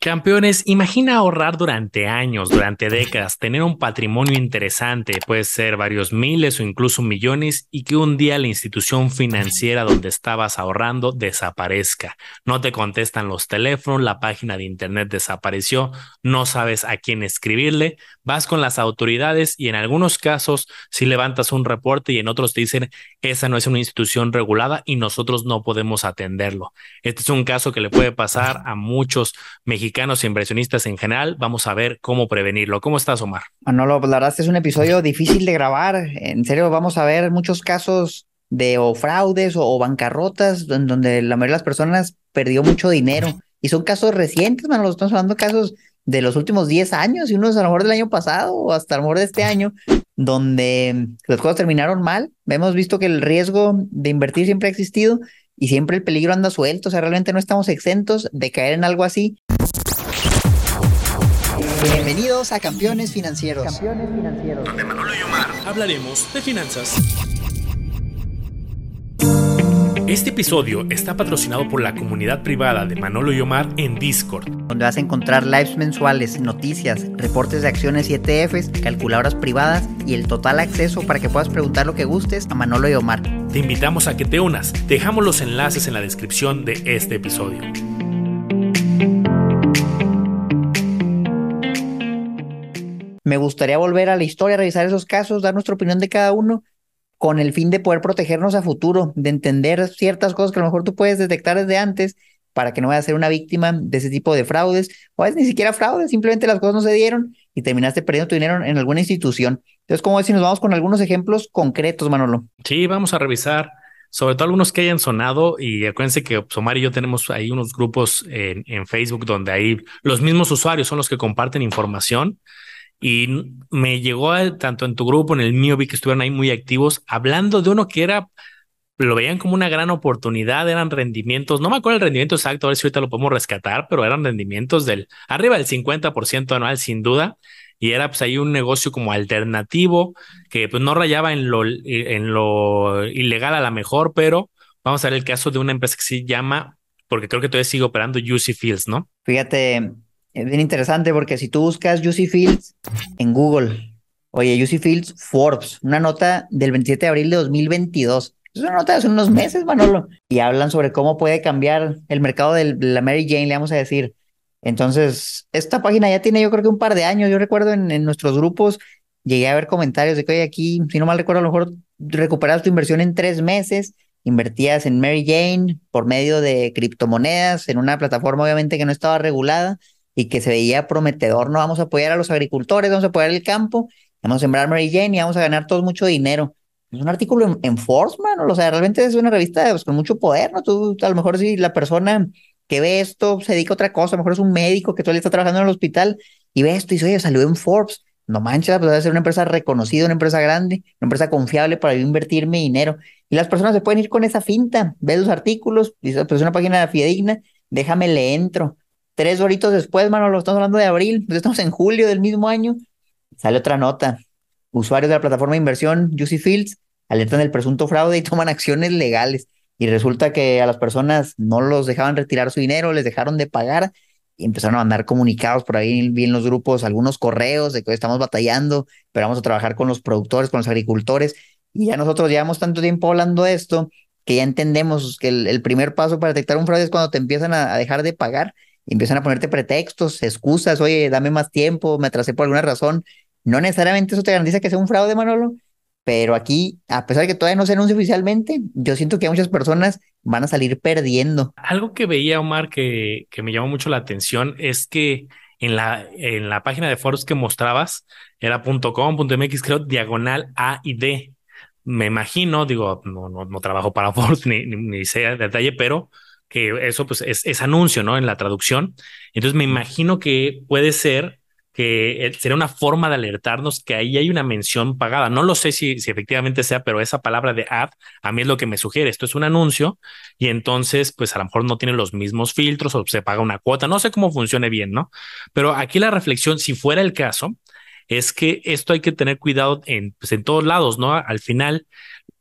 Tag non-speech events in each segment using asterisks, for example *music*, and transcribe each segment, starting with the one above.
Campeones, imagina ahorrar durante años, durante décadas, tener un patrimonio interesante, puede ser varios miles o incluso millones, y que un día la institución financiera donde estabas ahorrando desaparezca. No te contestan los teléfonos, la página de internet desapareció, no sabes a quién escribirle, vas con las autoridades y en algunos casos si levantas un reporte y en otros te dicen esa no es una institución regulada y nosotros no podemos atenderlo. Este es un caso que le puede pasar a muchos mexicanos e inversionistas en general. Vamos a ver cómo prevenirlo. ¿Cómo estás, Omar? Manolo, la verdad es que es un episodio difícil de grabar. En serio, vamos a ver muchos casos de fraudes o, bancarrotas donde la mayoría de las personas perdió mucho dinero. Y son casos recientes, Manolo. Estamos hablando de casos de los últimos 10 años y unos a lo mejor del año pasado o hasta a lo mejor de este año, donde las cosas terminaron mal. Hemos visto que el riesgo de invertir siempre ha existido y siempre el peligro anda suelto. O sea, realmente no estamos exentos de caer en algo así. Bienvenidos a Campeones Financieros. Campeones Financieros. Donde Manolo y Omar hablaremos de finanzas. Este episodio está patrocinado por la comunidad privada de Manolo y Omar en Discord, donde vas a encontrar lives mensuales, noticias, reportes de acciones y ETFs, calculadoras privadas y el total acceso para que puedas preguntar lo que gustes a Manolo y Omar. Te invitamos a que te unas. Dejamos los enlaces en la descripción de este episodio. Me gustaría volver a la historia, revisar esos casos, dar nuestra opinión de cada uno, con el fin de poder protegernos a futuro, de entender ciertas cosas que a lo mejor tú puedes detectar desde antes para que no vayas a ser una víctima de ese tipo de fraudes, o es ni siquiera fraude, simplemente las cosas no se dieron y terminaste perdiendo tu dinero en alguna institución. Entonces, como si nos vamos con algunos ejemplos concretos, Manolo? Sí, vamos a revisar sobre todo algunos que hayan sonado y acuérdense que Omar y yo tenemos ahí unos grupos en, en Facebook donde ahí los mismos usuarios son los que comparten información y me llegó tanto en tu grupo, en el mío, vi que estuvieron ahí muy activos, hablando de uno que era, lo veían como una gran oportunidad, eran rendimientos, no me acuerdo el rendimiento exacto, a ver si ahorita lo podemos rescatar, pero eran rendimientos del arriba del 50% anual, sin duda. Y era pues ahí un negocio como alternativo que pues no rayaba en lo, en lo ilegal a la mejor, pero vamos a ver el caso de una empresa que se llama, porque creo que todavía sigue operando Juicy Fields, ¿no? Fíjate, es bien interesante porque si tú buscas Juicy Fields en Google, oye, Juicy Fields Forbes, una nota del 27 de abril de 2022. Es una nota de hace unos meses, Manolo. Y hablan sobre cómo puede cambiar el mercado de la Mary Jane, le vamos a decir. Entonces, esta página ya tiene yo creo que un par de años. Yo recuerdo en, en nuestros grupos, llegué a ver comentarios de que, oye, aquí, si no mal recuerdo, a lo mejor recuperas tu inversión en tres meses invertías en Mary Jane por medio de criptomonedas en una plataforma obviamente que no estaba regulada y que se veía prometedor, no vamos a apoyar a los agricultores, vamos a apoyar el campo, vamos a sembrar Mary Jane y vamos a ganar todos mucho dinero. Es un artículo en, en Force, o sea, realmente es una revista pues, con mucho poder, ¿no? Tú, a lo mejor si la persona que ve esto se dedica a otra cosa, a lo mejor es un médico que todavía está trabajando en el hospital y ve esto y dice, oye, salió en Forbes, no manches, pues debe ser una empresa reconocida, una empresa grande, una empresa confiable para yo invertir dinero. Y las personas se pueden ir con esa finta, ve los artículos, dice, pues es una página fidedigna, déjame le entro. Tres horitos después, mano, lo estamos hablando de abril, pues estamos en julio del mismo año, sale otra nota. Usuarios de la plataforma de inversión Juicy Fields alertan del presunto fraude y toman acciones legales. Y resulta que a las personas no los dejaban retirar su dinero, les dejaron de pagar y empezaron a mandar comunicados por ahí bien los grupos, algunos correos de que estamos batallando, pero vamos a trabajar con los productores, con los agricultores. Y ya nosotros llevamos tanto tiempo hablando de esto que ya entendemos que el, primer paso para detectar un fraude es cuando te empiezan a dejar de pagar empiezan a ponerte pretextos, excusas, oye, dame más tiempo, me atrasé por alguna razón. No necesariamente eso te garantiza que sea un fraude, Manolo, pero aquí, a pesar de que todavía no se anuncia oficialmente, yo siento que muchas personas van a salir perdiendo. Algo que veía, Omar, que, que me llamó mucho la atención es que en la, en la página de foros que mostrabas, era .com.mx, creo, diagonal A y D. Me imagino, digo, no, no, no trabajo para *laughs* Forbes ni, ni, ni sé detalle, pero que eso pues es, anuncio, ¿no? En la traducción. Entonces me imagino que puede ser que eh, sería una forma de alertarnos que ahí hay una mención pagada. No lo sé si, si efectivamente sea, pero esa palabra de ad a mí es lo que me sugiere. Esto es un anuncio y entonces pues a lo mejor no tiene los mismos filtros o se paga una cuota. No sé cómo funcione bien, ¿no? Pero aquí la reflexión, si fuera el caso, es que esto hay que tener cuidado en, pues, en todos lados, ¿no? Al final,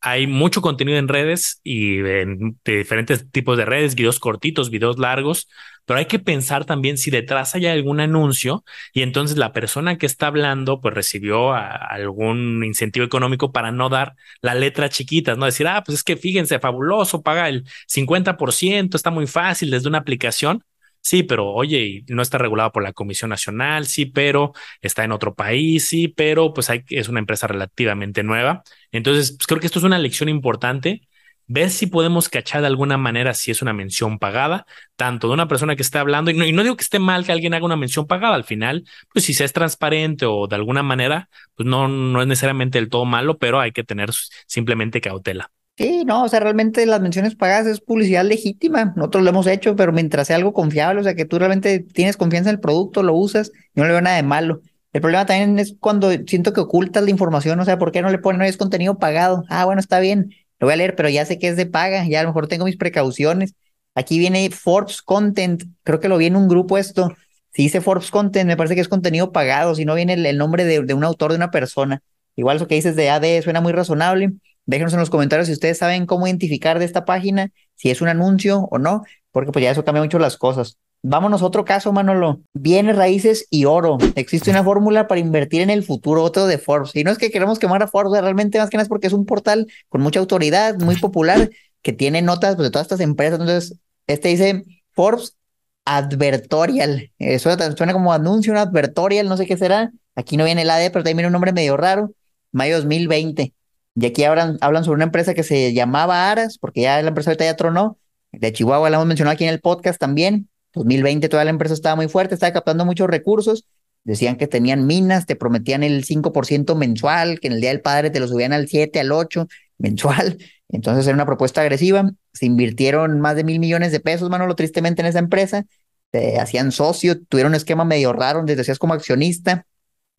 hay mucho contenido en redes y en de diferentes tipos de redes, videos cortitos, videos largos, pero hay que pensar también si detrás hay algún anuncio y entonces la persona que está hablando pues recibió algún incentivo económico para no dar la letra chiquita, no decir, ah, pues es que fíjense, fabuloso, paga el 50%, está muy fácil desde una aplicación. Sí, pero oye, no está regulado por la Comisión Nacional, sí, pero está en otro país, sí, pero pues hay, es una empresa relativamente nueva. Entonces, pues creo que esto es una lección importante ver si podemos cachar de alguna manera si es una mención pagada, tanto de una persona que está hablando, y no, y no, digo que esté mal que alguien haga una mención pagada, al final, pues si se es transparente o de alguna manera, pues no, no es necesariamente del todo malo, pero hay que tener simplemente cautela. Sí, no, o sea, realmente las menciones pagadas es publicidad legítima, nosotros lo hemos hecho, pero mientras sea algo confiable, o sea, que tú realmente tienes confianza en el producto, lo usas, y no le veo nada de malo. El problema también es cuando siento que ocultas la información, o sea, ¿por qué no le ponen, no es contenido pagado? Ah, bueno, está bien, lo voy a leer, pero ya sé que es de paga, ya a lo mejor tengo mis precauciones. Aquí viene Forbes Content, creo que lo vi en un grupo esto. Si dice Forbes Content, me parece que es contenido pagado, si no viene el, nombre de, de, un autor, de una persona. Igual eso que dices de AD suena muy razonable. Déjenos en los comentarios si ustedes saben cómo identificar de esta página, si es un anuncio o no, porque pues ya eso cambia mucho las cosas. Vámonos a otro caso, Manolo. Bienes raíces y oro. Existe una fórmula para invertir en el futuro, otro de Forbes. Y no es que queremos quemar a Forbes, realmente más que nada es porque es un portal con mucha autoridad, muy popular, que tiene notas pues, de todas estas empresas. Entonces, este dice Forbes Advertorial. Eso suena como anuncio, un advertorial, no sé qué será. Aquí no viene el AD, pero también viene un nombre medio raro. Mayo 2020. Y aquí hablan, hablan sobre una empresa que se llamaba Aras, porque ya la empresa ahorita ya tronó. De Chihuahua la hemos mencionado aquí en el podcast también. 2020 toda la empresa estaba muy fuerte, estaba captando muchos recursos, decían que tenían minas, te prometían el 5% mensual, que en el Día del Padre te lo subían al 7, al 8 mensual, *laughs* entonces era una propuesta agresiva, se invirtieron más de mil millones de pesos, Manolo, tristemente en esa empresa, te hacían socio, tuvieron un esquema medio raro, donde decías como accionista,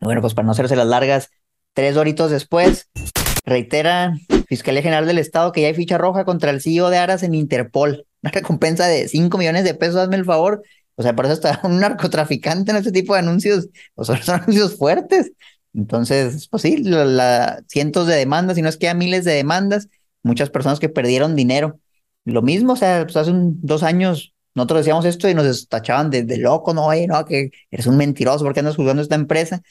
bueno, pues para no hacerse las largas, tres horitos después, reitera Fiscalía General del Estado que ya hay ficha roja contra el CEO de Aras en Interpol *laughs* una recompensa de 5 millones de pesos, hazme el favor. O sea, por eso está *laughs* un narcotraficante en este tipo de anuncios, o sea, *laughs* son anuncios fuertes. Entonces, pues sí, la, cientos de demandas, y no es que hay miles de demandas, muchas personas que perdieron dinero. Lo mismo, o sea, pues hace un, dos años nosotros decíamos esto y nos tachaban de, de loco, no, oye, no, que eres un mentiroso porque andas juzgando esta empresa.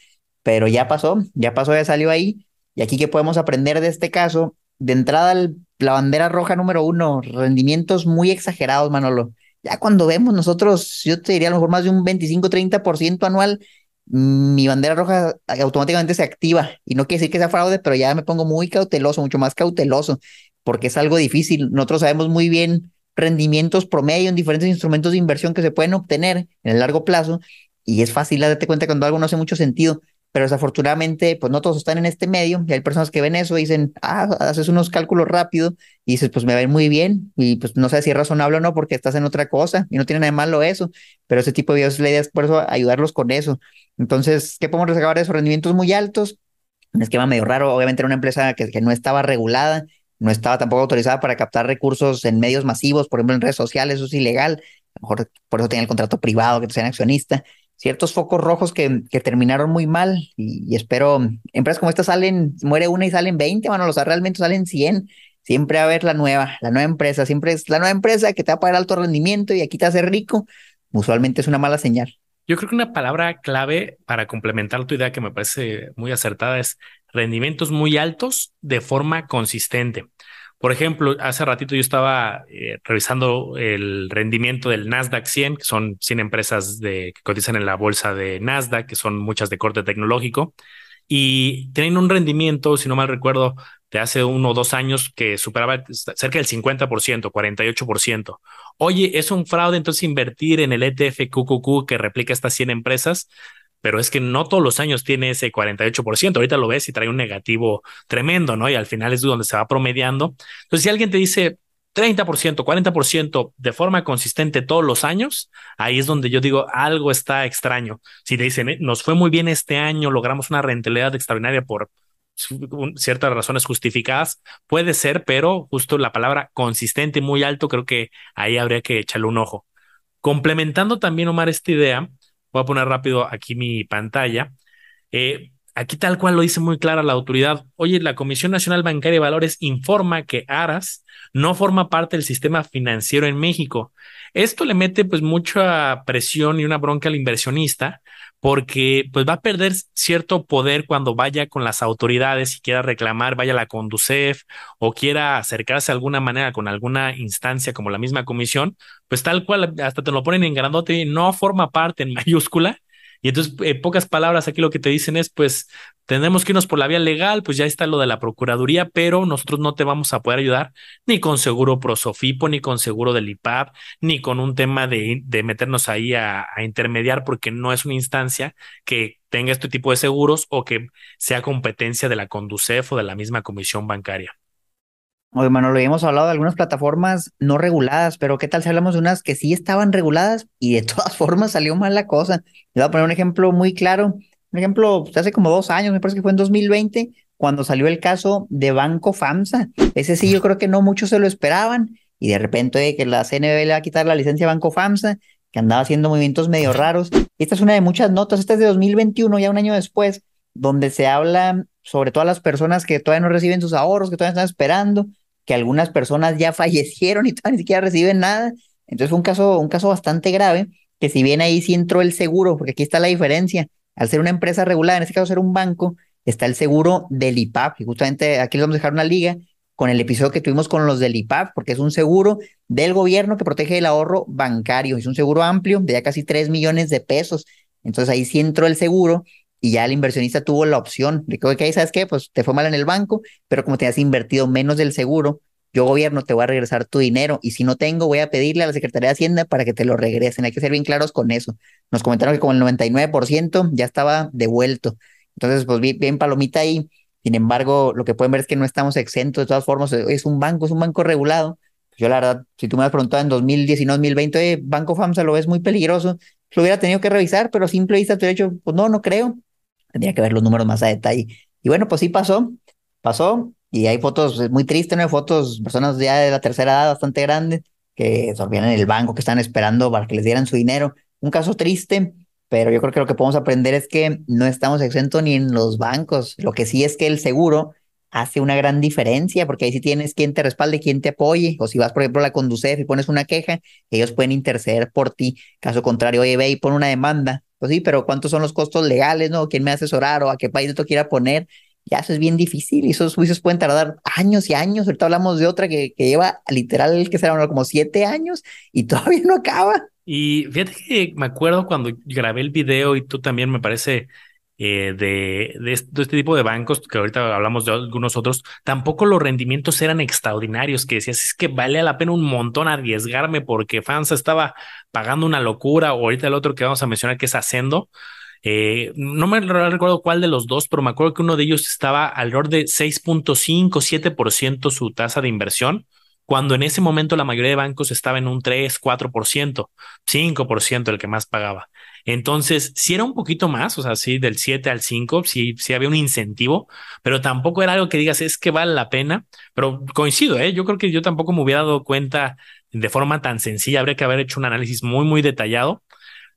Pero ya pasó, ya pasó, ya salió ahí. Y aquí, ¿qué podemos aprender de este caso? De entrada, la bandera roja número uno, rendimientos muy exagerados, Manolo. Ya cuando vemos nosotros, yo te diría a lo mejor más de un 25-30% anual, mi bandera roja automáticamente se activa. Y no quiere decir que sea fraude, pero ya me pongo muy cauteloso, mucho más cauteloso, porque es algo difícil. Nosotros sabemos muy bien rendimientos promedio en diferentes instrumentos de inversión que se pueden obtener en el largo plazo, y es fácil darte cuenta cuando algo no hace mucho sentido pero desafortunadamente, pues no todos están en este medio y hay personas que ven eso y dicen, ah, haces unos cálculos rápido y dices, pues me ir muy bien y pues no sé si es razonable o no porque estás en otra cosa y no tiene nada de malo eso, pero ese tipo de videos, la idea es por eso ayudarlos con eso. Entonces, ¿qué podemos reservar de esos rendimientos muy altos? Un esquema medio raro, obviamente era una empresa que, que no estaba regulada, no estaba tampoco autorizada para captar recursos en medios masivos, por ejemplo en redes sociales, eso es ilegal, a lo mejor por eso tenía el contrato privado, que te sean accionista ciertos focos rojos que, que terminaron muy mal y, espero, empresas como esta salen, muere una y salen 20, bueno, los realmente salen 100, siempre va a haber la nueva, la nueva empresa, siempre es la nueva empresa que te va a pagar alto rendimiento y aquí te hace rico, usualmente es una mala señal. Yo creo que una palabra clave para complementar tu idea que me parece muy acertada es rendimientos muy altos de forma consistente. Por ejemplo, hace ratito yo estaba eh, revisando el rendimiento del Nasdaq 100, que son 100 empresas de, que cotizan en la bolsa de Nasdaq, que son muchas de corte tecnológico, y tienen un rendimiento, si no mal recuerdo, de hace uno o dos años que superaba cerca del 50%, 48%. Oye, es un fraude entonces invertir en el ETF QQQ que replica estas 100 empresas pero es que no todos los años tiene ese 48%. Ahorita lo ves y trae un negativo tremendo, ¿no? Y al final es donde se va promediando. Entonces, si alguien te dice 30%, 40% de forma consistente todos los años, ahí es donde yo digo algo está extraño. Si te dicen, eh, nos fue muy bien este año, logramos una rentabilidad extraordinaria por ciertas razones justificadas, puede ser, pero justo la palabra consistente muy alto, creo que ahí habría que echarle un ojo. Complementando también, Omar, esta idea, Voy a poner rápido aquí mi pantalla. Eh, Aquí tal cual lo dice muy clara la autoridad. Oye, la Comisión Nacional Bancaria de Valores informa que Aras no forma parte del sistema financiero en México. Esto le mete pues mucha presión y una bronca al inversionista porque pues va a perder cierto poder cuando vaya con las autoridades y quiera reclamar, vaya a la Conducef o quiera acercarse de alguna manera con alguna instancia como la misma comisión, pues tal cual hasta te lo ponen en grandote, no forma parte en *laughs* mayúscula y entonces, en pocas palabras, aquí lo que te dicen es, pues, tenemos que irnos por la vía legal, pues ya está lo de la Procuraduría, pero nosotros no te vamos a poder ayudar ni con seguro Prosofipo, ni con seguro del IPAP, ni con un tema de, de meternos ahí a, a intermediar, porque no es una instancia que tenga este tipo de seguros o que sea competencia de la Conducef o de la misma comisión bancaria. Oye, Manolo, hemos hablado de algunas plataformas no reguladas, pero ¿qué tal si hablamos de unas que sí estaban reguladas y de *laughs* todas formas salió mal la cosa? Le voy a poner un ejemplo muy claro. Un ejemplo, pues, hace como dos años, me parece que fue en 2020, cuando salió el caso de Banco FAMSA. Ese sí, yo creo que no muchos se lo esperaban. Y de repente que la CNB le va a quitar la licencia a Banco FAMSA, que andaba haciendo movimientos medio raros. Esta es una de muchas notas, esta es de 2021, ya un año después, donde se habla sobre todas las personas que todavía no reciben sus ahorros, que todavía están esperando, que algunas personas ya *laughs* fallecieron y ni siquiera reciben nada. Entonces fue un caso, un caso bastante grave, que si bien ahí sí entró el seguro, porque aquí está la diferencia, al ser una empresa regulada, en este caso ser un banco, está el seguro del IPAP, y justamente aquí les vamos a dejar una liga con el episodio que tuvimos con los del IPAP, porque es un seguro del gobierno que protege el ahorro bancario, es un seguro amplio de ya casi 3 millones de pesos. Entonces ahí sí entró el seguro y ya el inversionista tuvo la opción de que, ok, ¿sabes qué? Pues te fue mal en el banco, pero como te has invertido menos del seguro, yo gobierno te voy a regresar tu dinero y si no tengo voy a pedirle a la Secretaría de Hacienda para que te lo regresen. Hay que ser bien claros con eso. Nos comentaron que como el 99% ya estaba devuelto. Entonces, pues bien, palomita ahí. Sin embargo, lo que pueden ver es que no estamos exentos. De todas formas, es un banco, es un banco regulado. Yo la verdad, si tú me has preguntado en 2019, 2020, Banco FAMSA lo ves muy peligroso, lo hubiera tenido que revisar, pero simple vista te he dicho, pues no, no creo. Tendría que ver los números más a detalle. Y bueno, pues sí pasó, pasó. Y hay fotos muy tristes, ¿no? Hay fotos, personas ya de la tercera edad, bastante grandes, que dormían en el banco, que están esperando para que les dieran su dinero. Un caso triste, pero yo creo que lo que podemos aprender es que no estamos exentos ni en los bancos. Lo que sí es que el seguro hace una gran diferencia, porque ahí sí tienes quien te respalde, quien te apoye, o si vas, por ejemplo, a la Conducef y pones una queja, ellos pueden interceder por ti. Caso contrario, oye, ve y pon una demanda. Pues sí, pero ¿cuántos son los costos legales, no? ¿Quién me va a asesorar o a qué país esto quiera poner? Ya eso es bien difícil y esos juicios pueden tardar años y años. Ahorita hablamos de otra que, lleva literal, que será como siete años y *laughs* todavía no acaba. Y fíjate que me acuerdo cuando grabé el video y tú también me parece eh, de, de, este, tipo de bancos, que ahorita hablamos de algunos otros, tampoco los rendimientos eran extraordinarios, que decías, es que vale la pena un montón arriesgarme porque FANSA estaba pagando una locura, o ahorita el otro que vamos a mencionar que es Ascendo, eh, no me recuerdo cuál de los dos, pero me acuerdo que uno de ellos estaba alrededor de 6.5, 7% su tasa de inversión, cuando en ese momento la mayoría de bancos estaba en un 3, 4%, 5% el que más pagaba. Entonces, si era un poquito más, o sea, sí, del 7 al 5, sí, sí había un incentivo, pero tampoco era algo que digas, es que vale la pena, pero coincido, ¿eh? Yo creo que yo tampoco me hubiera dado cuenta de forma tan sencilla, habría que haber hecho un análisis muy, muy detallado,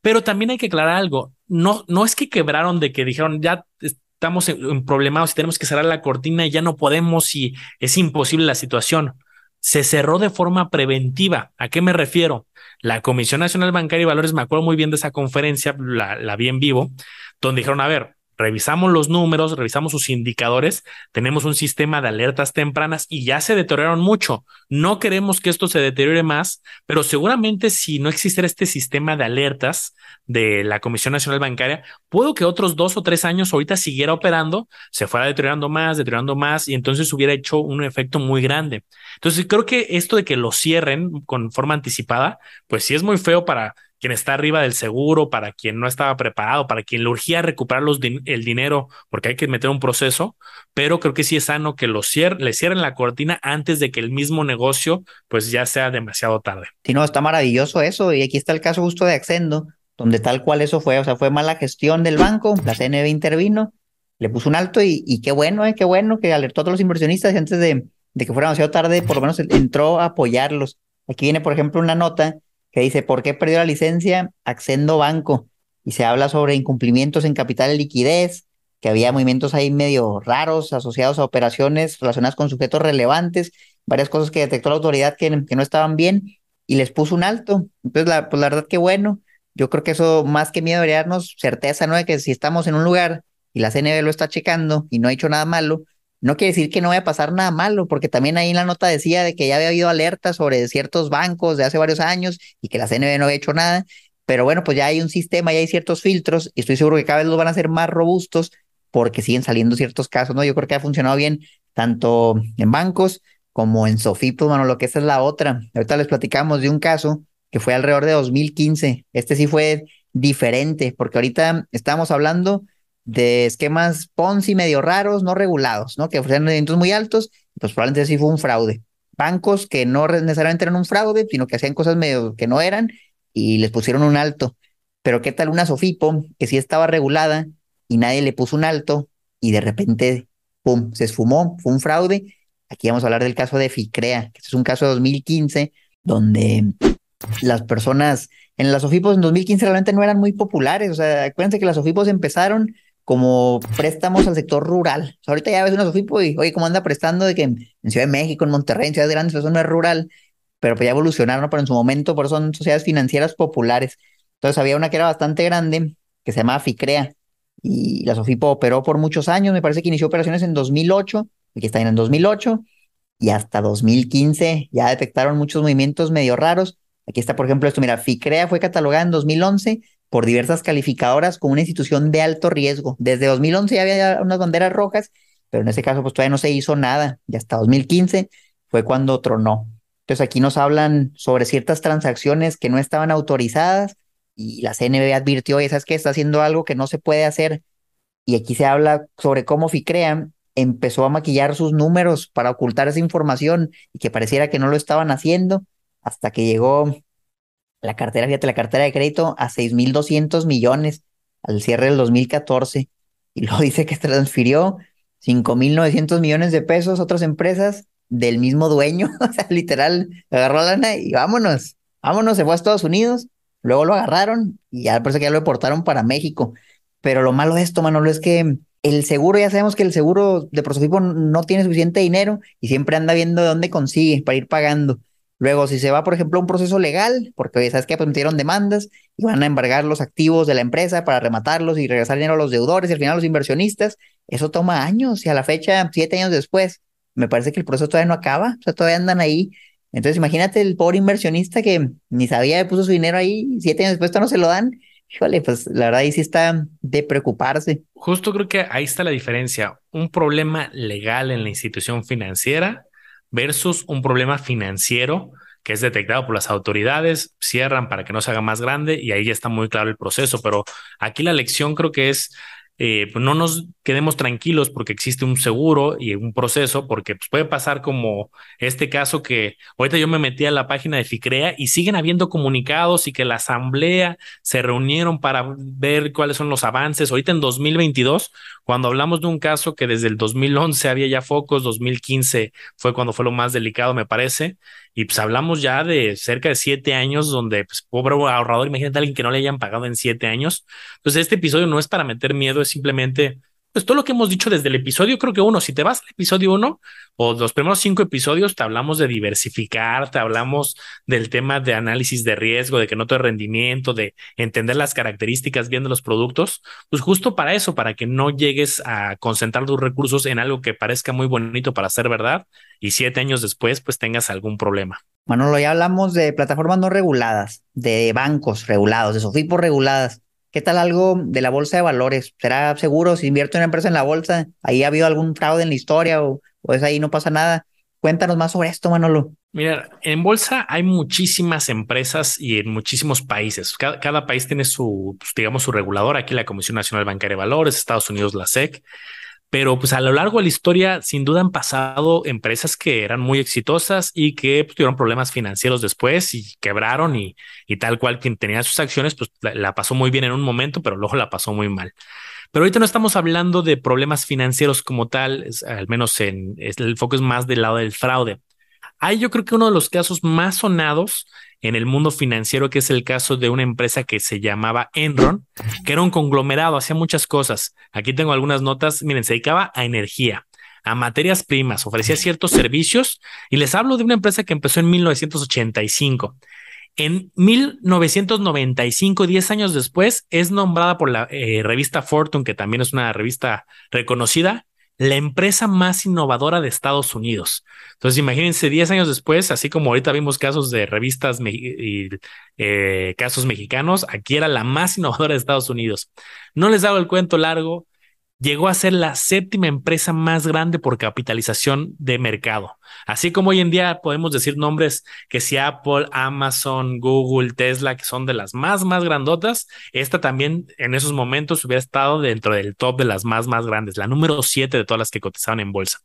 pero también hay que aclarar algo, no, no es que quebraron de que dijeron, ya estamos en, problemados y tenemos que cerrar la cortina y ya no podemos y es imposible la situación. Se cerró de forma preventiva. ¿A qué me refiero? La Comisión Nacional Bancaria y Valores, me acuerdo muy bien de esa conferencia, la, vi en vivo, donde dijeron, a ver, revisamos los números, revisamos sus indicadores, tenemos un sistema de alertas tempranas y ya se deterioraron mucho. No queremos que esto se deteriore más, pero seguramente si no existiera este sistema de alertas de la Comisión Nacional Bancaria, puedo que otros dos o tres años ahorita siguiera operando, se fuera deteriorando más, deteriorando más y entonces hubiera hecho un efecto muy grande. Entonces creo que esto de que lo cierren con forma anticipada, pues sí es muy feo para quien está arriba del seguro, para quien no estaba preparado, para quien le urgía recuperar los el dinero, porque hay que meter un proceso, pero creo que sí es sano que lo le cierren la cortina antes de que el mismo negocio pues ya sea demasiado tarde. Sí, no, está maravilloso eso, y aquí está el caso justo de Accendo, donde tal cual eso fue, o sea, fue mala gestión del banco, la CNB intervino, le puso un alto y, qué bueno, eh, qué bueno que alertó a todos los inversionistas y antes de, de que fuera demasiado tarde, por lo menos entró a apoyarlos. Aquí viene, por ejemplo, una nota que dice, ¿por qué perdió la licencia Accendo Banco? Y se habla sobre incumplimientos en capital y liquidez, que había movimientos ahí medio raros asociados a operaciones relacionadas con sujetos relevantes, varias cosas que detectó la autoridad que, no estaban bien y les puso un alto. Entonces, la, pues la verdad que bueno, yo creo que eso más que miedo debería darnos certeza, ¿no? De que si estamos en un lugar y la CNB lo está checando y no ha hecho nada malo, no quiere decir que no vaya a pasar nada malo, porque también ahí en la nota decía de que ya había habido alertas sobre ciertos bancos de hace varios años y que la CNB no había hecho nada. Pero bueno, pues ya hay un sistema, ya hay ciertos filtros y estoy seguro que cada vez los van a ser más robustos porque siguen saliendo ciertos casos, ¿no? Yo creo que ha funcionado bien tanto en bancos como en Sofipos, bueno, lo que esa es la otra. Ahorita les platicamos de un caso que fue alrededor de 2015. Este sí fue diferente, porque ahorita estamos hablando de esquemas Ponzi medio raros, no regulados, ¿no? Que ofrecían rendimientos muy altos, pues probablemente sí fue un fraude. Bancos que no necesariamente eran un fraude, sino que hacían cosas medio que no eran y les pusieron un alto. Pero ¿qué tal una Sofipo que sí estaba regulada y nadie le puso un alto y de repente, pum, se esfumó, fue un fraude? Aquí vamos a hablar del caso de Ficrea, que es un caso de 2015 donde las personas en las Sofipos en 2015 realmente no eran muy populares. O sea, acuérdense que las Sofipos empezaron como préstamos al sector rural. ahorita ya ves una Sofipo y, oye, ¿cómo anda prestando de que en, Ciudad de México, en Monterrey, en ciudades grandes, eso no es rural, pero pues ya evolucionaron, pero en su momento, por eso son sociedades financieras populares. Entonces había una que era bastante grande, que se llamaba FICREA, y la Sofipo operó por muchos años, me parece que inició operaciones en 2008, aquí está en 2008, y hasta 2015 ya detectaron muchos movimientos medio raros. Aquí está, por ejemplo, esto, mira, FICREA fue catalogada en 2011 por diversas calificadoras como una institución de alto riesgo. Desde 2011 ya había unas banderas rojas, pero en ese caso pues todavía no se hizo nada. Y hasta 2015 fue cuando tronó. Entonces aquí nos hablan sobre ciertas transacciones que no estaban autorizadas y la CNB advirtió, oye, ¿sabes qué? Está haciendo algo que no se puede hacer. Y aquí se habla sobre cómo FICREA empezó a maquillar sus números para ocultar esa información y que pareciera que no lo estaban haciendo hasta que llegó la cartera, fíjate, la cartera de crédito a 6.200 millones al cierre del 2014 y luego *laughs* dice que transfirió 5.900 millones de pesos a otras empresas del mismo dueño, *laughs* o sea, literal, agarró la lana y vámonos, vámonos, se fue a Estados Unidos, luego lo agarraron y ya parece que ya lo deportaron para México. Pero lo malo de esto, Manolo, es que el seguro, ya sabemos que el seguro de Prosofipo no tiene suficiente dinero y siempre anda viendo de dónde consigue para ir pagando. Luego, si se va, por ejemplo, a un proceso legal, porque sabes que pues, metieron demandas y van a embargar los activos de la empresa para rematarlos y regresar dinero a los deudores y al final a los inversionistas, eso toma años y a la fecha, siete años después, me parece que el proceso todavía no acaba, o sea, todavía andan ahí. Entonces, imagínate el pobre inversionista que ni sabía que puso su dinero ahí, siete años después no se lo dan. Híjole, pues la verdad ahí sí está de preocuparse. Justo creo que ahí está la diferencia. Un problema legal en la institución financiera versus un problema financiero que es detectado por las autoridades, cierran para que no se haga más grande y ahí ya está muy claro el proceso. Pero aquí la lección creo que es eh, pues no nos quedemos tranquilos porque existe un seguro y un proceso, porque pues, puede pasar como este caso que ahorita yo me metí a la página de FICREA y siguen habiendo comunicados y que la asamblea se reunieron para ver cuáles son los avances. Ahorita en 2022, cuando hablamos de un caso que desde el 2011 había ya focos, 2015 fue cuando fue lo más delicado, me parece, y pues hablamos ya de cerca de siete años donde, pues, pobre ahorrador, imagínate a alguien que no le hayan pagado en siete años. Entonces, este episodio no es para meter miedo, es simplemente, pues, todo lo que hemos dicho desde el episodio, creo que uno, si te vas al episodio uno o los primeros cinco episodios, te hablamos de diversificar, te hablamos del tema de análisis de riesgo, de que no te rendimiento, de entender las características bien de los productos, pues justo para eso, para que no llegues a concentrar tus recursos en algo que parezca muy bonito para ser verdad y siete años después pues tengas algún problema. Manolo, ya hablamos de plataformas no reguladas, de bancos regulados, de SOFIPO reguladas. ¿Qué tal algo de la bolsa de valores? ¿Será seguro si invierto en una empresa en la bolsa? ¿Ahí ha habido algún fraude en la historia o, o es ahí no pasa nada? Cuéntanos más sobre esto, Manolo. Mira, en bolsa hay muchísimas empresas y en muchísimos países. Cada, cada país tiene su, pues, digamos, su regulador. Aquí la Comisión Nacional Bancaria de Valores, Estados Unidos la SEC pero pues a lo largo de la historia sin duda han pasado empresas que eran muy exitosas y que pues, tuvieron problemas financieros después y quebraron y, y tal cual quien tenía sus acciones pues la, pasó muy bien en un momento, pero luego la pasó muy mal. Pero ahorita no estamos hablando de problemas financieros como tal, al menos en el foco es más del lado del fraude. Hay yo creo que uno de los casos más sonados en el mundo financiero, que es el caso de una empresa que se llamaba Enron, que era un conglomerado, hacía muchas cosas. Aquí tengo algunas notas. Miren, se dedicaba a energía, a materias primas, ofrecía ciertos servicios y les hablo de una empresa que empezó en 1985. En 1995, 10 años después, es nombrada por la eh, revista Fortune, que también es una revista reconocida, la empresa más innovadora de Estados Unidos. Entonces, imagínense 10 años después, así como ahorita vimos casos de revistas y eh, casos mexicanos, aquí era la más *laughs* innovadora de Estados Unidos. No les hago el cuento largo, llegó a ser la séptima empresa más grande por capitalización de mercado. Así como hoy en día podemos decir nombres que si Apple, Amazon, Google, Tesla, que son de las más, más grandotas, esta también en esos momentos hubiera estado dentro del top de las más, más grandes, la número siete de todas las que cotizaban en bolsa.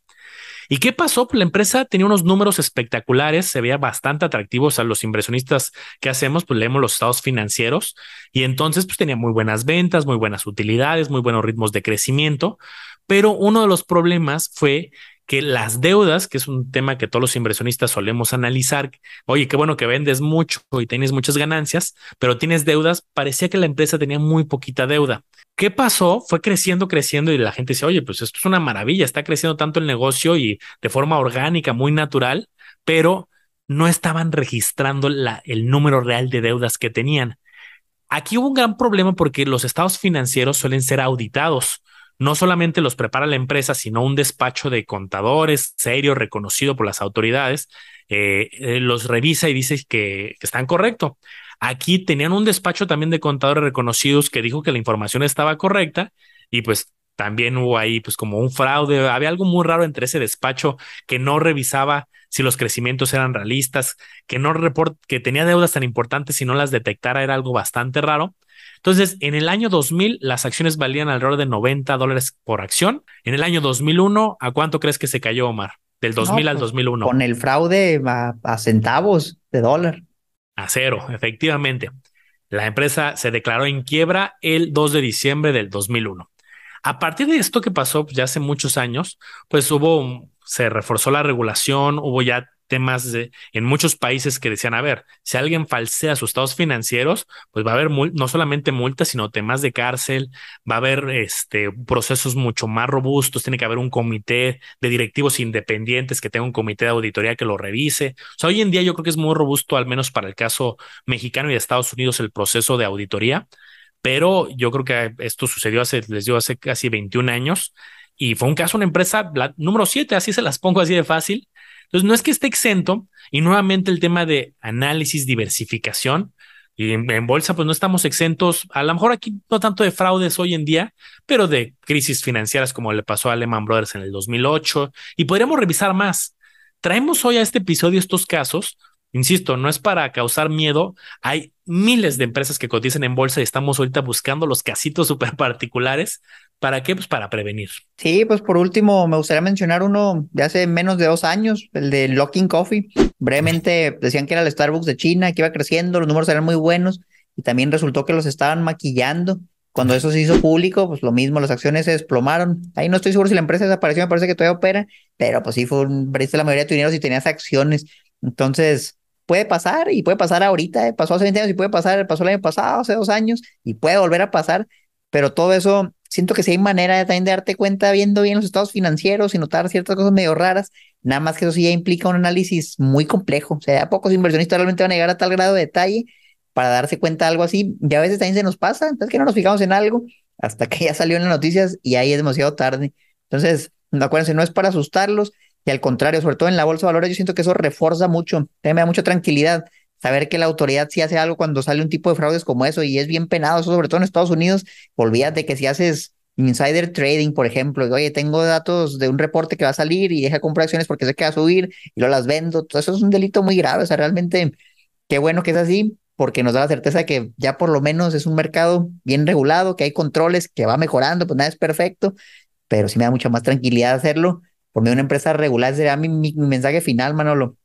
¿Y qué pasó? Pues la empresa tenía unos números espectaculares, se veía bastante atractivos a los inversionistas que hacemos, pues leemos los estados financieros y entonces pues tenía muy buenas ventas, muy buenas utilidades, muy buenos ritmos de crecimiento, pero uno de los problemas fue que las deudas, que es un tema que todos los inversionistas solemos analizar, oye, qué bueno que vendes mucho y tienes muchas ganancias, pero tienes deudas, parecía que la empresa tenía muy poquita deuda. ¿Qué pasó? Fue creciendo, creciendo y la gente dice, oye, pues esto es una maravilla, está creciendo tanto el negocio y de forma orgánica, muy natural, pero no estaban registrando la, el número real de deudas que tenían. Aquí hubo un gran problema porque los estados financieros suelen ser auditados no solamente los prepara la empresa, sino un despacho de contadores serio, reconocido por las autoridades, eh, eh, los revisa y dice que, están correctos. Aquí tenían un despacho también de contadores reconocidos que dijo que la información estaba correcta y pues también hubo ahí pues como un fraude, había algo muy raro entre ese despacho que no revisaba si los crecimientos eran realistas, que no report, que tenía deudas tan importantes y no las detectara era algo bastante raro. Entonces, en el año 2000, las acciones valían alrededor de 90 dólares por acción. En el año 2001, ¿a cuánto crees que se cayó, Omar? Del 2000 al 2001. Pues, con el fraude a, centavos de dólar. A cero, efectivamente. La empresa se declaró en quiebra el 2 de diciembre del 2001. A partir de esto que pasó pues, ya hace muchos años, pues hubo, se reforzó la regulación, hubo ya temas de, en muchos países que decían, a ver, si alguien falsea sus estados financieros, pues va a haber no solamente multas, sino temas de cárcel, va a haber este, procesos mucho más robustos, tiene que haber un comité de directivos independientes que tenga un comité de auditoría que lo revise. O sea, hoy en día yo creo que es muy robusto, al menos para el caso mexicano y de Estados Unidos, el proceso de auditoría, pero yo creo que esto sucedió hace, les digo, hace casi 21 años. Y fue un caso, una empresa, la número 7, así se las pongo así de fácil, entonces, no es que esté exento y nuevamente el tema de análisis, diversificación. Y en, bolsa, pues no estamos exentos, a lo mejor aquí no tanto de fraudes hoy en día, pero de crisis financieras como le pasó a Lehman Brothers en el 2008. Y podríamos revisar más. Traemos hoy a este episodio estos casos. Insisto, no es para causar miedo. Hay miles de empresas que cotizan en bolsa y estamos ahorita buscando los casitos *laughs* súper particulares ¿Para qué? Pues para prevenir. Sí, pues por último, me gustaría mencionar uno de hace menos de dos años, el de Locking Coffee. Brevemente *laughs* decían que era el Starbucks de China, que iba creciendo, los números eran muy buenos y también resultó que los estaban maquillando. Cuando eso se hizo público, pues lo mismo, las acciones se desplomaron. Ahí no estoy seguro si la empresa desapareció, me parece que todavía opera, pero pues sí, fue un, la mayoría de tu dinero si tenías acciones. Entonces, puede pasar y puede pasar ahorita, ¿eh? pasó hace 20 años y puede pasar, pasó el año pasado, hace dos años y puede volver a pasar, pero todo eso siento que si hay manera de, también de darte cuenta viendo bien los estados financieros y notar ciertas cosas medio raras, nada más que eso sí ya implica un análisis muy complejo. O sea, pocos inversionistas realmente van a llegar a tal grado de detalle para darse cuenta de algo así. Y a veces también se nos pasa, entonces que no nos fijamos en algo hasta que ya salió en las noticias y ahí es demasiado tarde. Entonces, acuérdense, no es para asustarlos y al contrario, sobre todo en la bolsa de valores, yo siento que eso refuerza mucho, me da mucha tranquilidad saber que la autoridad sí hace algo cuando sale un tipo de fraudes como eso y es bien penado, sobre todo en Estados Unidos, olvídate que si haces insider trading, por ejemplo, oye, tengo datos de un reporte que va a salir y deja comprar acciones porque sé que va a subir y luego las vendo, todo eso es un delito muy grave, o sea, realmente qué bueno que es así porque nos da la certeza de que ya por lo menos es un mercado bien regulado, que hay controles, que va mejorando, pues nada es perfecto, pero sí me da mucha más tranquilidad hacerlo por medio de una empresa regular, sería mi, mi mensaje final, Manolo.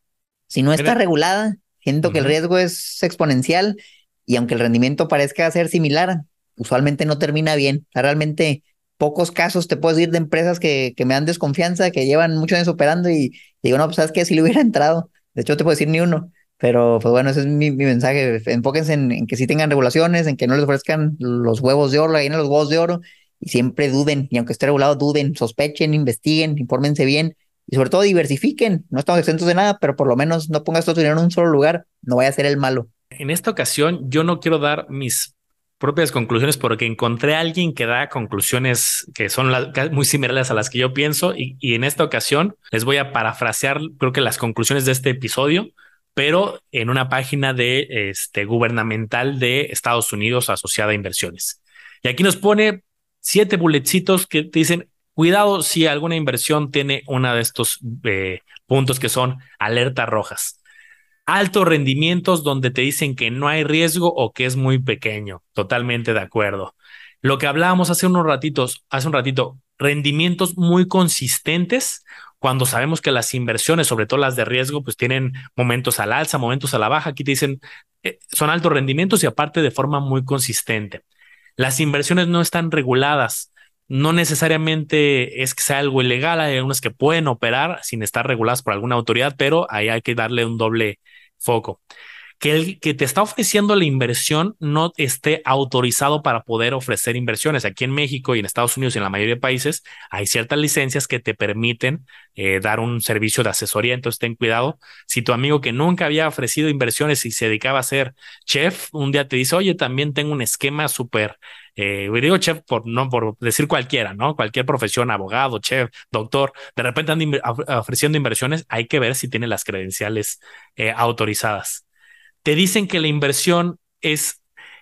Si no está regulada, Siento que el riesgo es exponencial y aunque el rendimiento parezca ser similar, usualmente no termina bien. realmente pocos casos te puedo decir de empresas que, que me dan desconfianza, que llevan muchos años operando y digo, no, pues sabes que si le hubiera *laughs* entrado, De hecho, te puedo decir ni uno. Pero, pues bueno, ese es mi, mensaje. Enfóquense en, que sí tengan regulaciones, en que no les ofrezcan los huevos de oro, la los huevos de oro, y siempre duden. Y aunque esté regulado, duden, sospechen, investiguen, infórmense bien y sobre todo diversifiquen. No estamos exentos de nada, pero por lo menos no pongas todo tu dinero en un solo lugar, no vaya a ser el malo. En esta ocasión, yo no quiero dar mis propias conclusiones porque encontré a alguien que da conclusiones que son muy similares a las que yo pienso y, y, en esta ocasión les voy a parafrasear creo que las conclusiones de este episodio pero en una página de este gubernamental de Estados Unidos asociada a inversiones. Y aquí nos pone siete bulletcitos que dicen cuidado si alguna inversión tiene uno de estos eh, puntos que son alertas rojas altos rendimientos donde te dicen que no hay riesgo o que es muy pequeño. Totalmente de acuerdo. Lo que hablábamos hace unos ratitos, hace un ratito, rendimientos muy consistentes cuando sabemos que las inversiones, sobre todo las de riesgo, pues tienen momentos al alza, momentos a la baja. Aquí te dicen, eh, son altos rendimientos y aparte de forma muy consistente. Las inversiones no están reguladas. No necesariamente es que sea algo ilegal, hay algunas que pueden operar sin estar reguladas por alguna autoridad, pero ahí hay que darle un doble foco. Que el que te está ofreciendo la inversión no esté autorizado para poder ofrecer inversiones. Aquí en México y en Estados Unidos y en la mayoría de países hay ciertas licencias que te permiten eh, dar un servicio de asesoría. Entonces ten cuidado. Si tu amigo que nunca había ofrecido inversiones y se dedicaba a ser chef, un día te dice, oye, también tengo un esquema súper eh, digo chef por no por decir cualquiera, ¿no? Cualquier profesión, abogado, chef, doctor, de repente andan ofreciendo inversiones, hay que ver si tiene las credenciales eh, autorizadas. Te dicen que la inversión es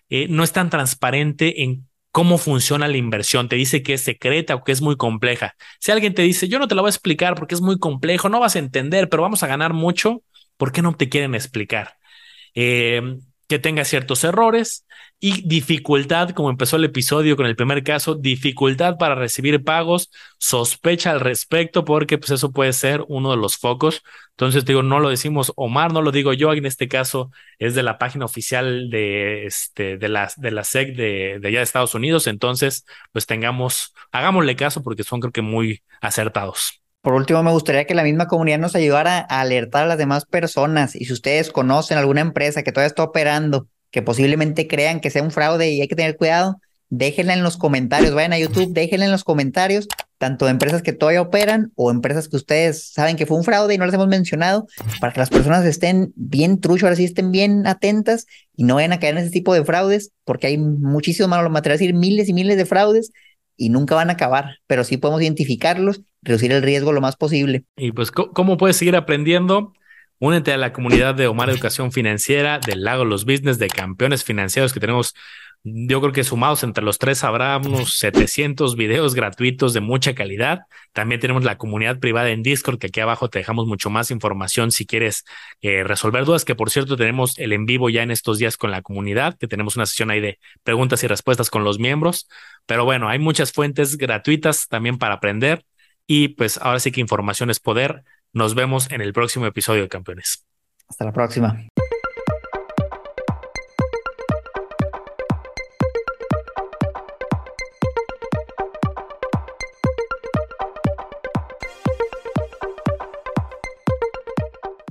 eh, no es tan transparente en cómo funciona la inversión. Te dice que es secreta o que es muy compleja. Si alguien te dice, yo no te la voy a explicar porque es muy complejo, no vas a entender, pero vamos a ganar mucho, ¿por qué no te quieren explicar? Eh, que tenga ciertos errores y dificultad, como empezó el episodio con el primer caso, dificultad para recibir pagos, sospecha al respecto porque pues eso puede ser uno de los focos. Entonces digo, no lo decimos Omar, no lo digo yo, en este caso es de la página oficial de, este, de, la, de la SEC de, de allá de Estados Unidos, entonces pues tengamos, hagámosle caso porque son creo que muy acertados. Por último, me gustaría que la misma comunidad nos ayudara a alertar a las demás personas. Y si ustedes conocen alguna empresa que todavía está operando, que posiblemente crean que sea un fraude y hay que tener cuidado, déjenla en los comentarios. Vayan a YouTube, déjenla en los comentarios, tanto de empresas que todavía operan o empresas que ustedes saben que fue un fraude y no las hemos mencionado, para que las personas estén bien trucho, ahora sí estén bien atentas y no vayan a caer en ese tipo de fraudes, porque hay muchísimos malos materiales, miles y miles de fraudes y nunca van a acabar, pero sí podemos identificarlos, reducir el riesgo lo más posible. Y pues, ¿cómo puedes seguir aprendiendo? Únete a la comunidad de Omar Educación Financiera, del Lago Los Business, de campeones financieros que tenemos yo creo que sumados entre los tres habrá unos *laughs* 700 videos gratuitos de mucha calidad. También tenemos la comunidad privada en Discord, que aquí abajo te dejamos mucho más información si quieres eh, resolver dudas, que por cierto tenemos el en vivo ya en estos días con la comunidad, que tenemos una sesión ahí de preguntas y respuestas con los miembros. Pero bueno, hay muchas fuentes gratuitas también para aprender y pues ahora sí que información es poder. Nos vemos en el próximo episodio Campeones. Hasta la próxima.